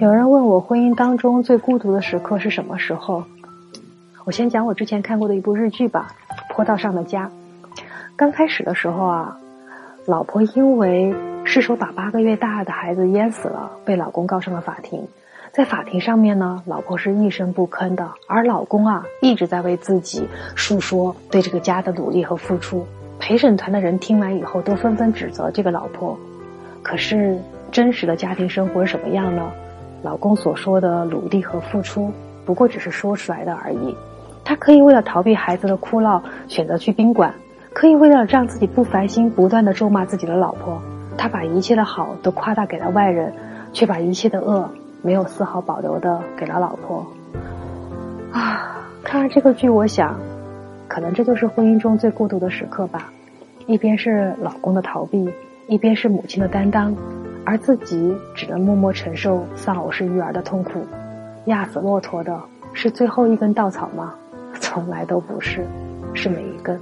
有人问我婚姻当中最孤独的时刻是什么时候？我先讲我之前看过的一部日剧吧，《坡道上的家》。刚开始的时候啊，老婆因为失手把八个月大的孩子淹死了，被老公告上了法庭。在法庭上面呢，老婆是一声不吭的，而老公啊一直在为自己述说对这个家的努力和付出。陪审团的人听完以后，都纷纷指责这个老婆。可是真实的家庭生活是什么样呢？老公所说的努力和付出，不过只是说出来的而已。他可以为了逃避孩子的哭闹，选择去宾馆；可以为了让自己不烦心，不断的咒骂自己的老婆。他把一切的好都夸大给了外人，却把一切的恶没有丝毫保留的给了老婆。啊，看完这个剧，我想，可能这就是婚姻中最孤独的时刻吧。一边是老公的逃避，一边是母亲的担当。而自己只能默默承受丧偶式育儿的痛苦压死骆驼的是最后一根稻草吗？从来都不是是每一根。